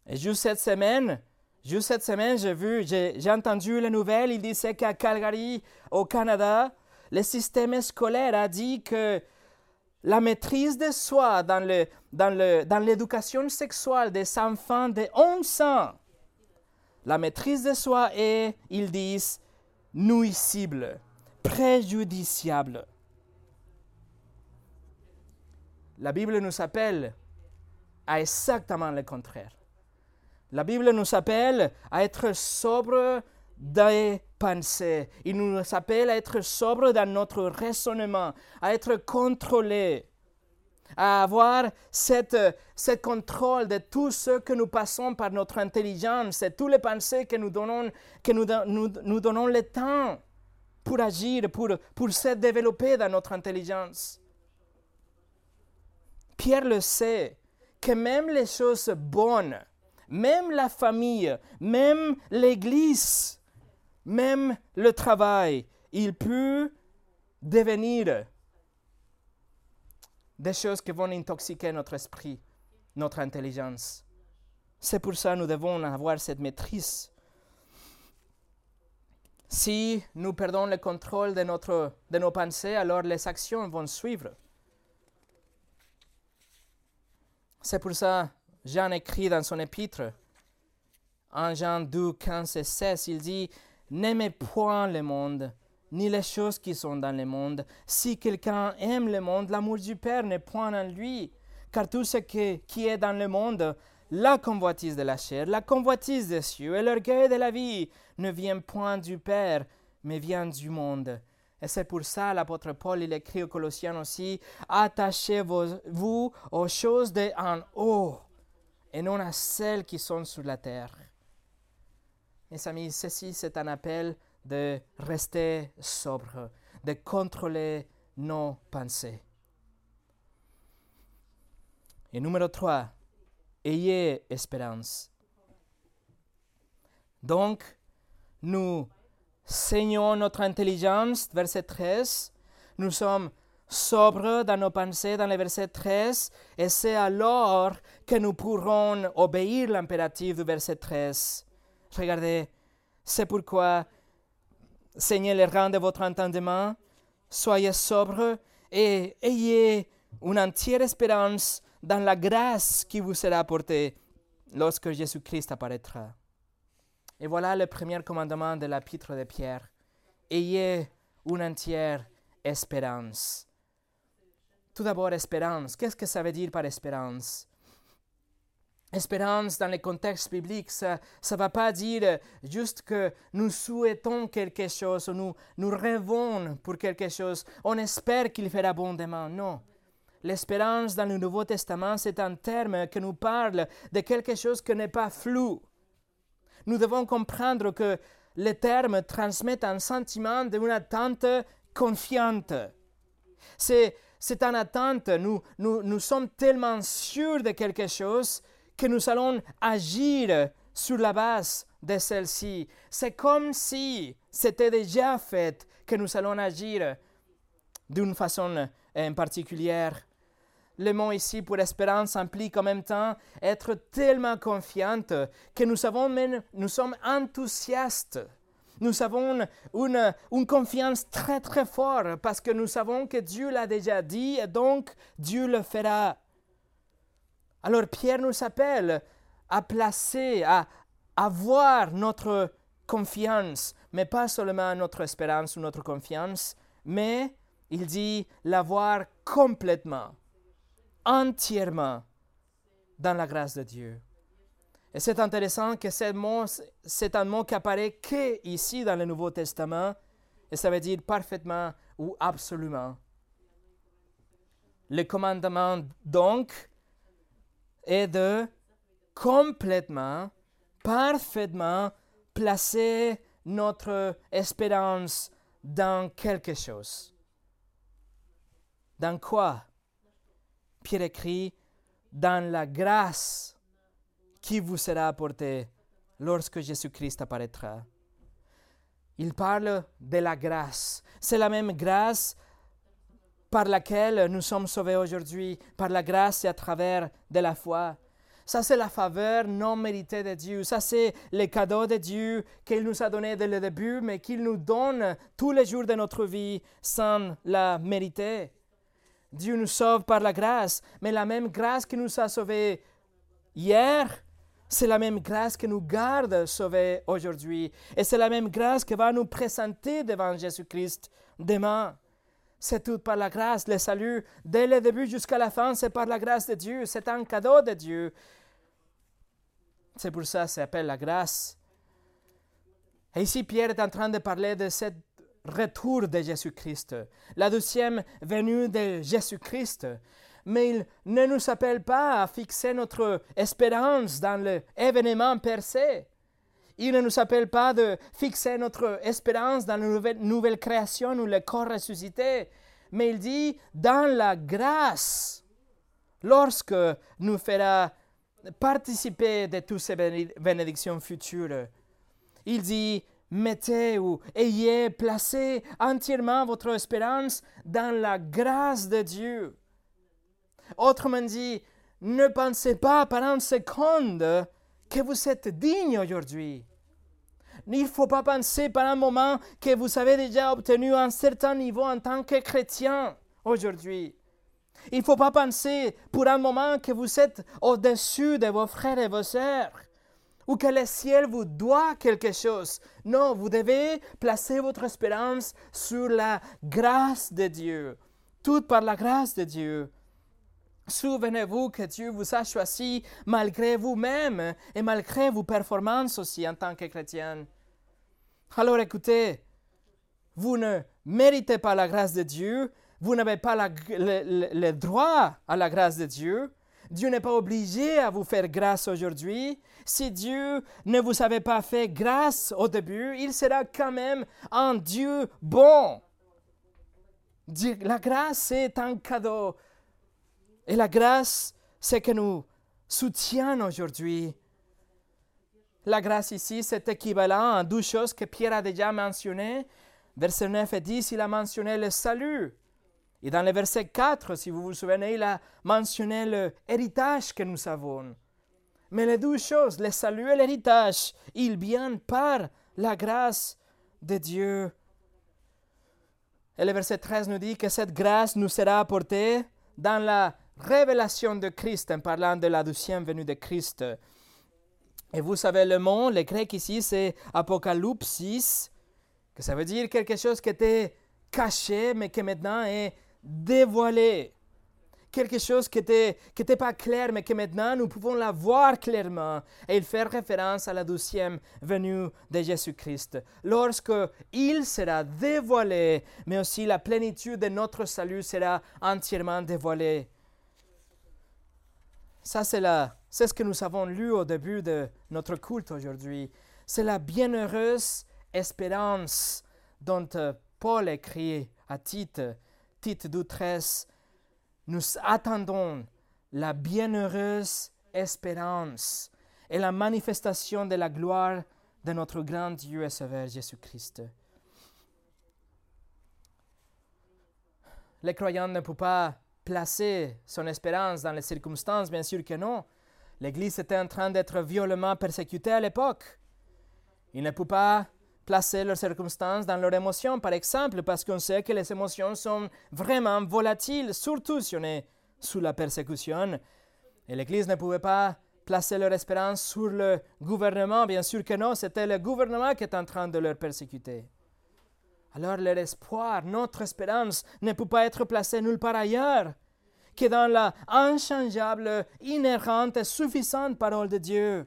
Et juste cette semaine, juste cette semaine, j'ai vu, j'ai entendu la nouvelle, il disait qu'à Calgary, au Canada, le système scolaire a dit que la maîtrise de soi dans l'éducation dans dans sexuelle des enfants de 11 ans la maîtrise de soi est, ils disent, nuisible, préjudiciable. La Bible nous appelle à exactement le contraire. La Bible nous appelle à être sobre des pensées. Il nous appelle à être sobre dans notre raisonnement, à être contrôlé à avoir cette, ce contrôle de tout ce que nous passons par notre intelligence et tous les pensées que nous donnons, que nous, donnons le temps pour agir, pour, pour se développer dans notre intelligence. Pierre le sait, que même les choses bonnes, même la famille, même l'Église, même le travail, il peut devenir des choses qui vont intoxiquer notre esprit, notre intelligence. C'est pour ça que nous devons avoir cette maîtrise. Si nous perdons le contrôle de, notre, de nos pensées, alors les actions vont suivre. C'est pour ça Jean écrit dans son épître, en Jean 2, 15 et 16, il dit, N'aimez point le monde, ni les choses qui sont dans le monde. Si quelqu'un aime le monde, l'amour du Père n'est point en lui. Car tout ce qui est dans le monde, la convoitise de la chair, la convoitise des cieux et l'orgueil de la vie ne vient point du Père, mais vient du monde. Et c'est pour ça l'apôtre Paul, il écrit aux Colossiens aussi, attachez-vous aux choses de en haut et non à celles qui sont sur la terre. Mes amis, ceci c'est un appel de rester sobre, de contrôler nos pensées. Et numéro 3, ayez espérance. Donc, nous saignons notre intelligence, verset 13. Nous sommes sobres dans nos pensées, dans le verset 13. Et c'est alors que nous pourrons obéir l'impératif du verset 13. Regardez, c'est pourquoi Seignez les rangs de votre entendement, soyez sobre et ayez une entière espérance dans la grâce qui vous sera apportée lorsque Jésus-Christ apparaîtra. Et voilà le premier commandement de l'épître de Pierre. Ayez une entière espérance. Tout d'abord, espérance. Qu'est-ce que ça veut dire par espérance? Espérance dans le contexte biblique, ça ne va pas dire juste que nous souhaitons quelque chose, ou nous, nous rêvons pour quelque chose, on espère qu'il fera abondamment. Non. L'espérance dans le Nouveau Testament, c'est un terme qui nous parle de quelque chose qui n'est pas flou. Nous devons comprendre que le terme transmet un sentiment d'une attente confiante. C'est, c'est une attente, nous, nous, nous sommes tellement sûrs de quelque chose que nous allons agir sur la base de celle-ci. C'est comme si c'était déjà fait que nous allons agir d'une façon en particulière. Le mot ici pour espérance implique en même temps être tellement confiante que nous, savons même, nous sommes enthousiastes. Nous avons une, une confiance très très forte parce que nous savons que Dieu l'a déjà dit et donc Dieu le fera. Alors Pierre nous appelle à placer, à avoir notre confiance, mais pas seulement notre espérance ou notre confiance, mais il dit l'avoir complètement, entièrement dans la grâce de Dieu. Et c'est intéressant que c'est un mot qui apparaît que ici dans le Nouveau Testament, et ça veut dire parfaitement ou absolument. Le commandement, donc, est de complètement, parfaitement placer notre espérance dans quelque chose. Dans quoi? Pierre écrit, dans la grâce qui vous sera apportée lorsque Jésus-Christ apparaîtra. Il parle de la grâce. C'est la même grâce par laquelle nous sommes sauvés aujourd'hui, par la grâce et à travers de la foi. Ça, c'est la faveur non méritée de Dieu. Ça, c'est le cadeau de Dieu qu'il nous a donné dès le début, mais qu'il nous donne tous les jours de notre vie sans la mériter. Dieu nous sauve par la grâce, mais la même grâce qui nous a sauvés hier, c'est la même grâce qui nous garde sauvés aujourd'hui. Et c'est la même grâce qui va nous présenter devant Jésus-Christ demain. C'est tout par la grâce. Le salut, dès le début jusqu'à la fin, c'est par la grâce de Dieu. C'est un cadeau de Dieu. C'est pour ça que ça s'appelle la grâce. Et ici, Pierre est en train de parler de ce retour de Jésus-Christ, la deuxième venue de Jésus-Christ. Mais il ne nous appelle pas à fixer notre espérance dans l'événement percé. Il ne nous appelle pas de fixer notre espérance dans la nouvelle, nouvelle création ou le corps ressuscité, mais il dit dans la grâce, lorsque nous fera participer de toutes ces bénédictions futures. Il dit mettez ou ayez placé entièrement votre espérance dans la grâce de Dieu. Autrement dit, ne pensez pas par un seconde que vous êtes digne aujourd'hui. Il ne faut pas penser par un moment que vous avez déjà obtenu un certain niveau en tant que chrétien aujourd'hui. Il ne faut pas penser pour un moment que vous êtes au-dessus de vos frères et vos sœurs ou que le ciel vous doit quelque chose. Non, vous devez placer votre espérance sur la grâce de Dieu, toute par la grâce de Dieu. Souvenez-vous que Dieu vous a choisi malgré vous-même et malgré vos performances aussi en tant que chrétien. Alors écoutez, vous ne méritez pas la grâce de Dieu, vous n'avez pas le, droit à la grâce de Dieu. Dieu n'est pas obligé à vous faire grâce aujourd'hui. Si Dieu ne vous avait pas fait grâce au début, il sera quand même un Dieu bon. La grâce est un cadeau et la grâce, c'est que nous soutient aujourd'hui. La grâce ici, c'est équivalent à deux choses que Pierre a déjà mentionnées. Verset 9 et 10, il a mentionné le salut. Et dans le verset 4, si vous vous souvenez, il a mentionné l'héritage que nous avons. Mais les deux choses, le salut et l'héritage, ils viennent par la grâce de Dieu. Et le verset 13 nous dit que cette grâce nous sera apportée dans la révélation de Christ, en parlant de la deuxième venue de Christ. Et vous savez, le mot, le grec ici, c'est apocalypsis, que ça veut dire quelque chose qui était caché, mais qui maintenant est dévoilé. quelque chose qui n'était qui était pas clair, mais que maintenant nous pouvons la voir clairement. Et il fait référence à la douzième venue de Jésus-Christ. Lorsque il sera dévoilé, mais aussi la plénitude de notre salut sera entièrement dévoilée. Ça, c'est, la, c'est ce que nous avons lu au début de notre culte aujourd'hui. C'est la bienheureuse espérance dont Paul écrit à Tite, Tite 12, Nous attendons la bienheureuse espérance et la manifestation de la gloire de notre grand Dieu et Sauveur Jésus-Christ. Les croyants ne peuvent pas placer son espérance dans les circonstances, bien sûr que non. L'Église était en train d'être violemment persécutée à l'époque. Ils ne peuvent pas placer leurs circonstances dans leurs émotions, par exemple, parce qu'on sait que les émotions sont vraiment volatiles, surtout si on est sous la persécution. Et l'Église ne pouvait pas placer leur espérance sur le gouvernement, bien sûr que non, c'était le gouvernement qui est en train de leur persécuter. Alors leur espoir, notre espérance ne peut pas être placée nulle part ailleurs que dans la inchangeable, inhérente et suffisante parole de Dieu.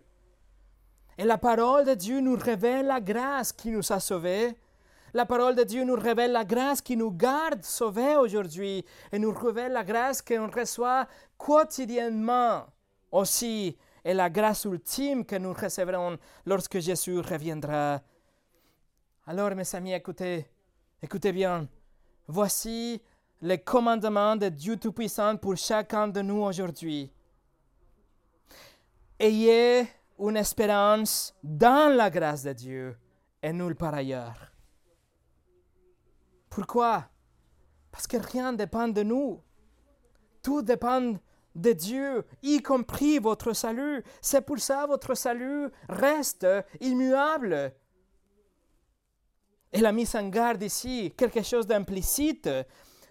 Et la parole de Dieu nous révèle la grâce qui nous a sauvés. La parole de Dieu nous révèle la grâce qui nous garde sauvés aujourd'hui et nous révèle la grâce qu'on reçoit quotidiennement aussi et la grâce ultime que nous recevrons lorsque Jésus reviendra. Alors, mes amis, écoutez, écoutez bien. Voici les commandements de Dieu Tout-Puissant pour chacun de nous aujourd'hui. Ayez une espérance dans la grâce de Dieu et nulle par ailleurs. Pourquoi? Parce que rien ne dépend de nous. Tout dépend de Dieu, y compris votre salut. C'est pour ça votre salut reste immuable. Et la mise en garde ici, quelque chose d'implicite,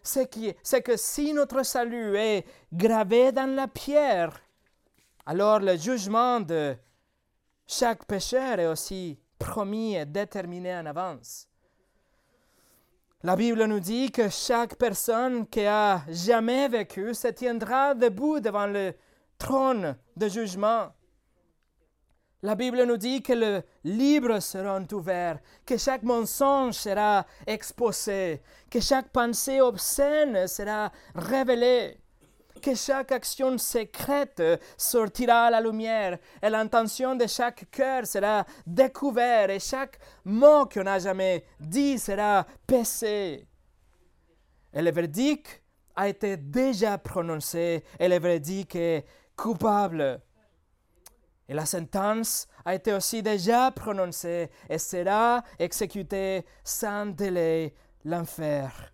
c'est que si notre salut est gravé dans la pierre, alors le jugement de chaque pécheur est aussi promis et déterminé en avance. La Bible nous dit que chaque personne qui a jamais vécu se tiendra debout devant le trône de jugement. La Bible nous dit que les livres seront ouverts, que chaque mensonge sera exposé, que chaque pensée obscène sera révélée que chaque action secrète sortira à la lumière et l'intention de chaque cœur sera découverte et chaque mot qu'on n'a jamais dit sera pesé. Et le verdict a été déjà prononcé et le verdict est coupable. Et la sentence a été aussi déjà prononcée et sera exécutée sans délai l'enfer.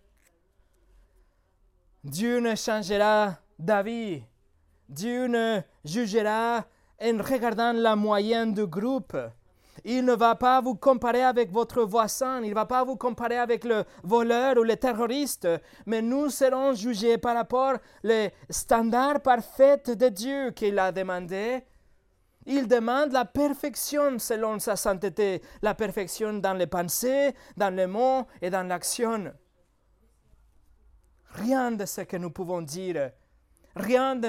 Dieu ne changera d'avis. Dieu ne jugera en regardant la moyenne du groupe. Il ne va pas vous comparer avec votre voisin, il ne va pas vous comparer avec le voleur ou le terroriste, mais nous serons jugés par rapport aux standards parfaits de Dieu qu'il a demandé. Il demande la perfection selon sa sainteté, la perfection dans les pensées, dans les mots et dans l'action. Rien de ce que nous pouvons dire Rien de,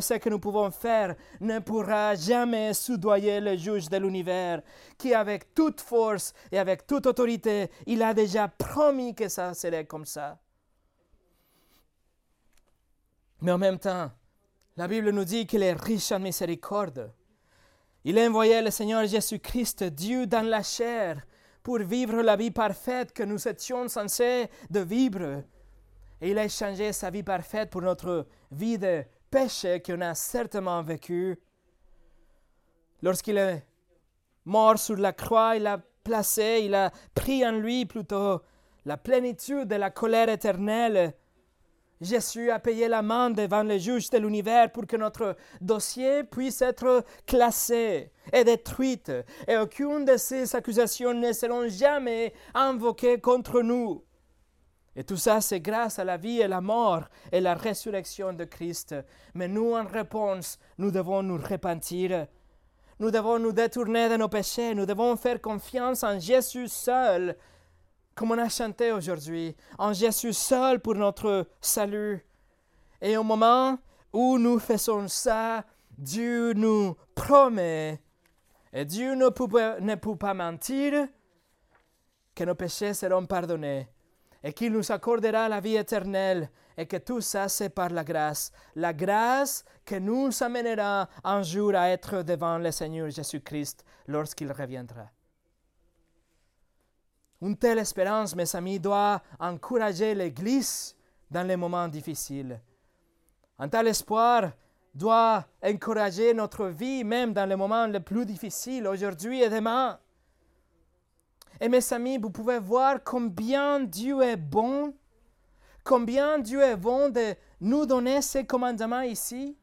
ce que nous pouvons faire ne pourra jamais soudoyer le juge de l'univers, qui avec toute force et avec toute autorité, il a déjà promis que ça serait comme ça. Mais en même temps, la Bible nous dit qu'il est riche en miséricorde. Il a envoyé le Seigneur Jésus-Christ, Dieu dans la chair, pour vivre la vie parfaite que nous étions censés de vivre et il a échangé sa vie parfaite pour notre vie de péché qu'on a certainement vécu. Lorsqu'il est mort sur la croix, il a placé, il a pris en lui plutôt la plénitude de la colère éternelle. Jésus a payé la main devant les juges de l'univers pour que notre dossier puisse être classé et détruit, et aucune de ces accusations ne seront jamais invoquées contre nous. Et tout ça, c'est grâce à la vie et la mort et la résurrection de Christ. Mais nous, en réponse, nous devons nous repentir. Nous devons nous détourner de nos péchés. Nous devons faire confiance en Jésus seul, comme on a chanté aujourd'hui, en Jésus seul pour notre salut. Et au moment où nous faisons ça, Dieu nous promet, et Dieu ne peut, ne peut pas mentir, que nos péchés seront pardonnés et qu'il nous accordera la vie éternelle et que tout ça c'est par la grâce. La grâce que nous amènera un jour à être devant le Seigneur Jésus-Christ lorsqu'il reviendra. Une telle espérance, mes amis, doit encourager l'Église dans les moments difficiles. Un tel espoir doit encourager notre vie même dans les moments les plus difficiles, aujourd'hui et demain. Et mes amis, vous pouvez voir combien Dieu est bon, combien Dieu est bon de nous donner ces commandements ici.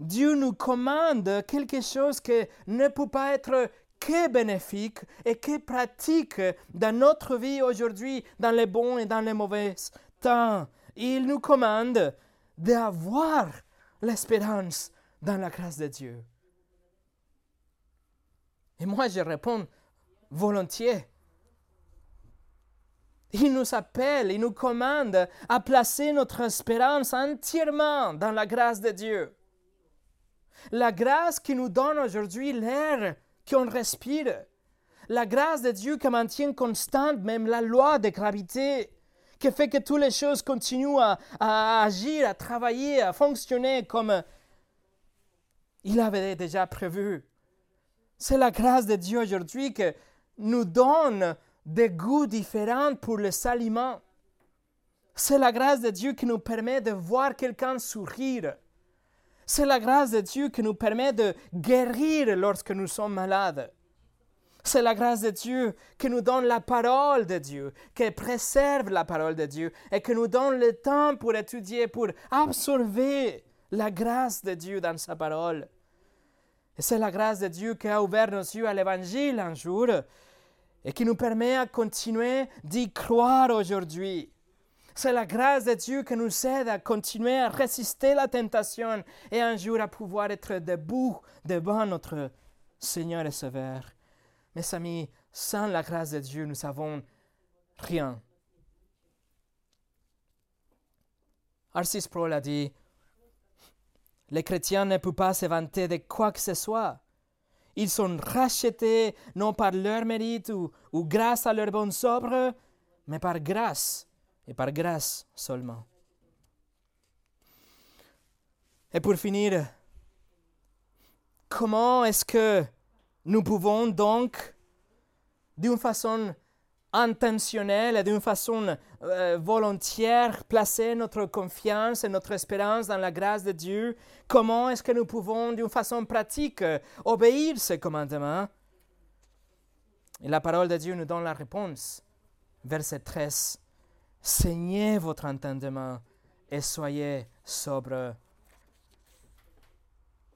Dieu nous commande quelque chose qui ne peut pas être que bénéfique et que pratique dans notre vie aujourd'hui, dans les bons et dans les mauvais temps. Il nous commande d'avoir l'espérance dans la grâce de Dieu. Et moi, je réponds volontiers. Il nous appelle, il nous commande à placer notre espérance entièrement dans la grâce de Dieu. La grâce qui nous donne aujourd'hui l'air qu'on respire. La grâce de Dieu qui maintient constante même la loi de gravité, qui fait que toutes les choses continuent à, à agir, à travailler, à fonctionner comme il avait déjà prévu. C'est la grâce de Dieu aujourd'hui qui nous donne des goûts différents pour les aliments. C'est la grâce de Dieu qui nous permet de voir quelqu'un sourire. C'est la grâce de Dieu qui nous permet de guérir lorsque nous sommes malades. C'est la grâce de Dieu qui nous donne la parole de Dieu, qui préserve la parole de Dieu et qui nous donne le temps pour étudier, pour absorber la grâce de Dieu dans sa parole. Et c'est la grâce de Dieu qui a ouvert nos yeux à l'Évangile un jour et qui nous permet de continuer d'y croire aujourd'hui. C'est la grâce de Dieu qui nous aide à continuer à résister la tentation et un jour à pouvoir être debout devant notre Seigneur et Sauveur. Mes amis, sans la grâce de Dieu, nous savons rien. Arcis Pro l'a dit, les chrétiens ne peuvent pas se vanter de quoi que ce soit. Ils sont rachetés non par leur mérite ou, grâce à leur bonne œuvres, mais par grâce et par grâce seulement. Et pour finir, comment est-ce que nous pouvons donc, d'une façon intentionnelle et d'une façon euh, volontaire, placer notre confiance et notre espérance dans la grâce de Dieu Comment est-ce que nous pouvons, d'une façon pratique, obéir ces commandements Et la parole de Dieu nous donne la réponse. Verset 13. Saignez votre entendement et soyez sobre.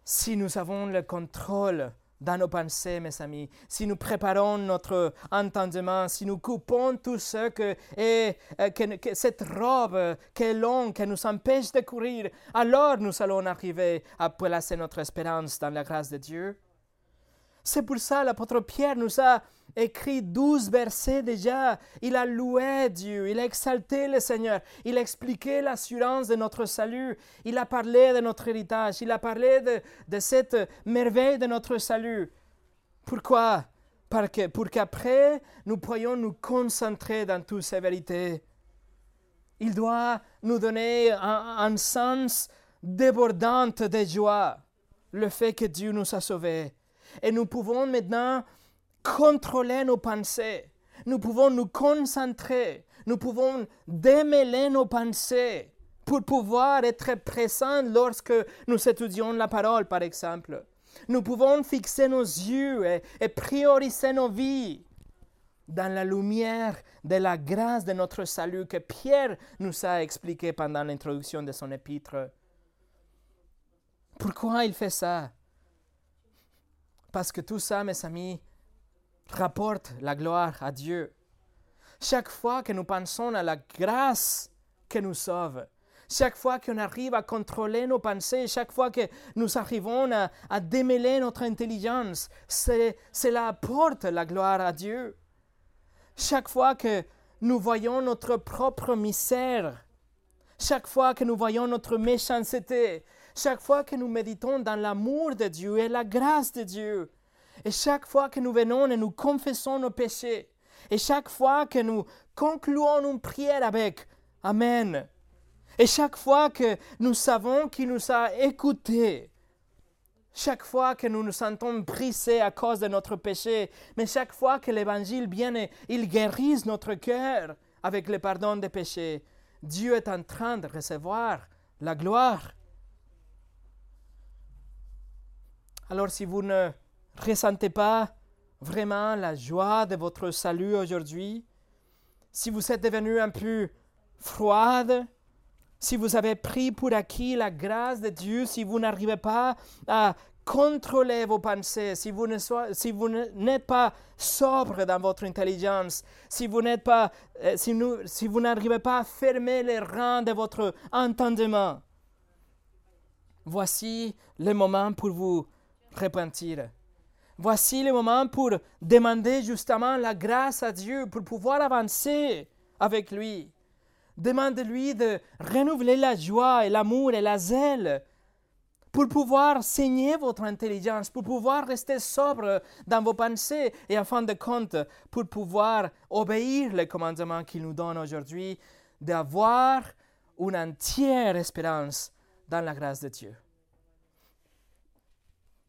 Si nous avons le contrôle dans nos pensées, mes amis, si nous préparons notre entendement, si nous coupons tout ce que est euh, que, cette robe qui est longue, qui nous empêche de courir, alors nous allons arriver à placer notre espérance dans la grâce de Dieu. C'est pour ça l'apôtre Pierre nous a écrit douze versets déjà. Il a loué Dieu, il a exalté le Seigneur, il a expliqué l'assurance de notre salut, il a parlé de notre héritage, il a parlé de, cette merveille de notre salut. Pourquoi? Parce Pour qu'après, nous pourrions nous concentrer dans toutes ces vérités. Il doit nous donner un sens débordant de joie, le fait que Dieu nous a sauvés. Et nous pouvons maintenant contrôler nos pensées. Nous pouvons nous concentrer. Nous pouvons démêler nos pensées pour pouvoir être présents lorsque nous étudions la parole, par exemple. Nous pouvons fixer nos yeux et, prioriser nos vies dans la lumière de la grâce de notre salut que Pierre nous a expliqué pendant l'introduction de son épître. Pourquoi il fait ça? Parce que tout ça, mes amis, rapporte la gloire à Dieu. Chaque fois que nous pensons à la grâce qui nous sauve, chaque fois qu'on arrive à contrôler nos pensées, chaque fois que nous arrivons à, démêler notre intelligence, cela apporte la gloire à Dieu. Chaque fois que nous voyons notre propre misère, Chaque fois que nous voyons notre méchanceté, chaque fois que nous méditons dans l'amour de Dieu et la grâce de Dieu, et chaque fois que nous venons et nous confessons nos péchés, et chaque fois que nous concluons une prière avec Amen, et chaque fois que nous savons qu'il nous a écoutés, chaque fois que nous nous sentons brisés à cause de notre péché, mais chaque fois que l'Évangile vient et il guérit notre cœur avec le pardon des péchés, Dieu est en train de recevoir la gloire. Alors si vous ne ressentez pas vraiment la joie de votre salut aujourd'hui, si vous êtes devenu un peu froide, si vous avez pris pour acquis la grâce de Dieu, si vous n'arrivez pas à contrôler vos pensées, si vous, n'êtes pas sobre dans votre intelligence, si vous euh, si vous n'arrivez pas à fermer les rangs de votre entendement, voici le moment pour vous repentir. Voici le moment pour demander justement la grâce à Dieu pour pouvoir avancer avec lui. Demande-lui de renouveler la joie et l'amour et la zèle pour pouvoir saigner votre intelligence, pour pouvoir rester sobre dans vos pensées et en fin de compte, pour pouvoir obéir les commandements qu'il nous donne aujourd'hui, d'avoir une entière espérance dans la grâce de Dieu.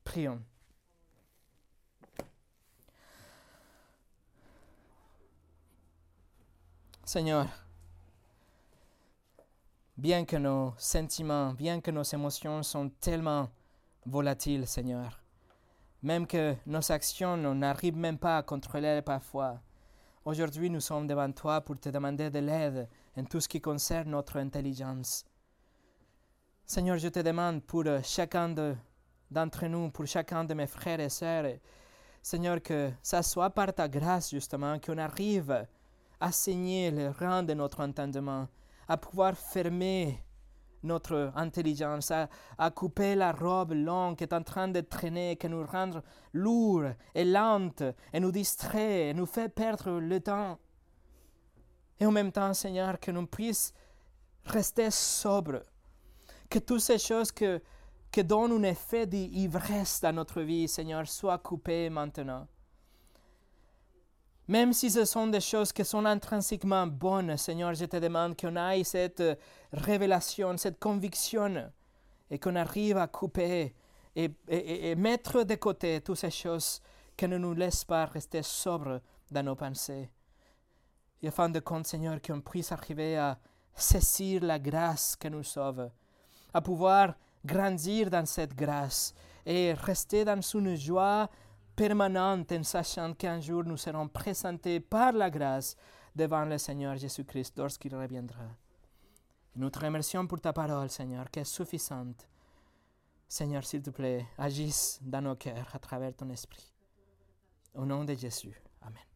Prions. Seigneur, bien que nos sentiments, bien que nos émotions sont tellement volatiles, Seigneur, même que nos actions n'arrivent même pas à contrôler parfois, aujourd'hui nous sommes devant toi pour te demander de l'aide en tout ce qui concerne notre intelligence. Seigneur, je te demande pour chacun d'entre nous, pour chacun de mes frères et sœurs, Seigneur, que ça soit par ta grâce justement qu'on arrive à saigner le rang de notre entendement, à pouvoir fermer notre intelligence, à, couper la robe longue qui est en train de traîner, qui nous rend lourd et lente, et nous distrait, et nous fait perdre le temps. Et en même temps, Seigneur, que nous puissions rester sobres, que toutes ces choses que, que donnent un effet d'ivresse dans notre vie, Seigneur, soient coupées maintenant. Même si ce sont des choses qui sont intrinsèquement bonnes, Seigneur, je te demande qu'on ait cette révélation, cette conviction, et qu'on arrive à couper et, mettre de côté toutes ces choses qui ne nous laissent pas rester sobres dans nos pensées. Et en fin de compte, Seigneur, qu'on puisse arriver à saisir la grâce qui nous sauve, à pouvoir grandir dans cette grâce et rester dans une joie permanente en sachant qu'un jour nous serons présentés par la grâce devant le Seigneur Jésus-Christ lorsqu'il reviendra. Nous te remercions pour ta parole, Seigneur, qui est suffisante. Seigneur, s'il te plaît, agisse dans nos cœurs à travers ton esprit. Au nom de Jésus. Amen.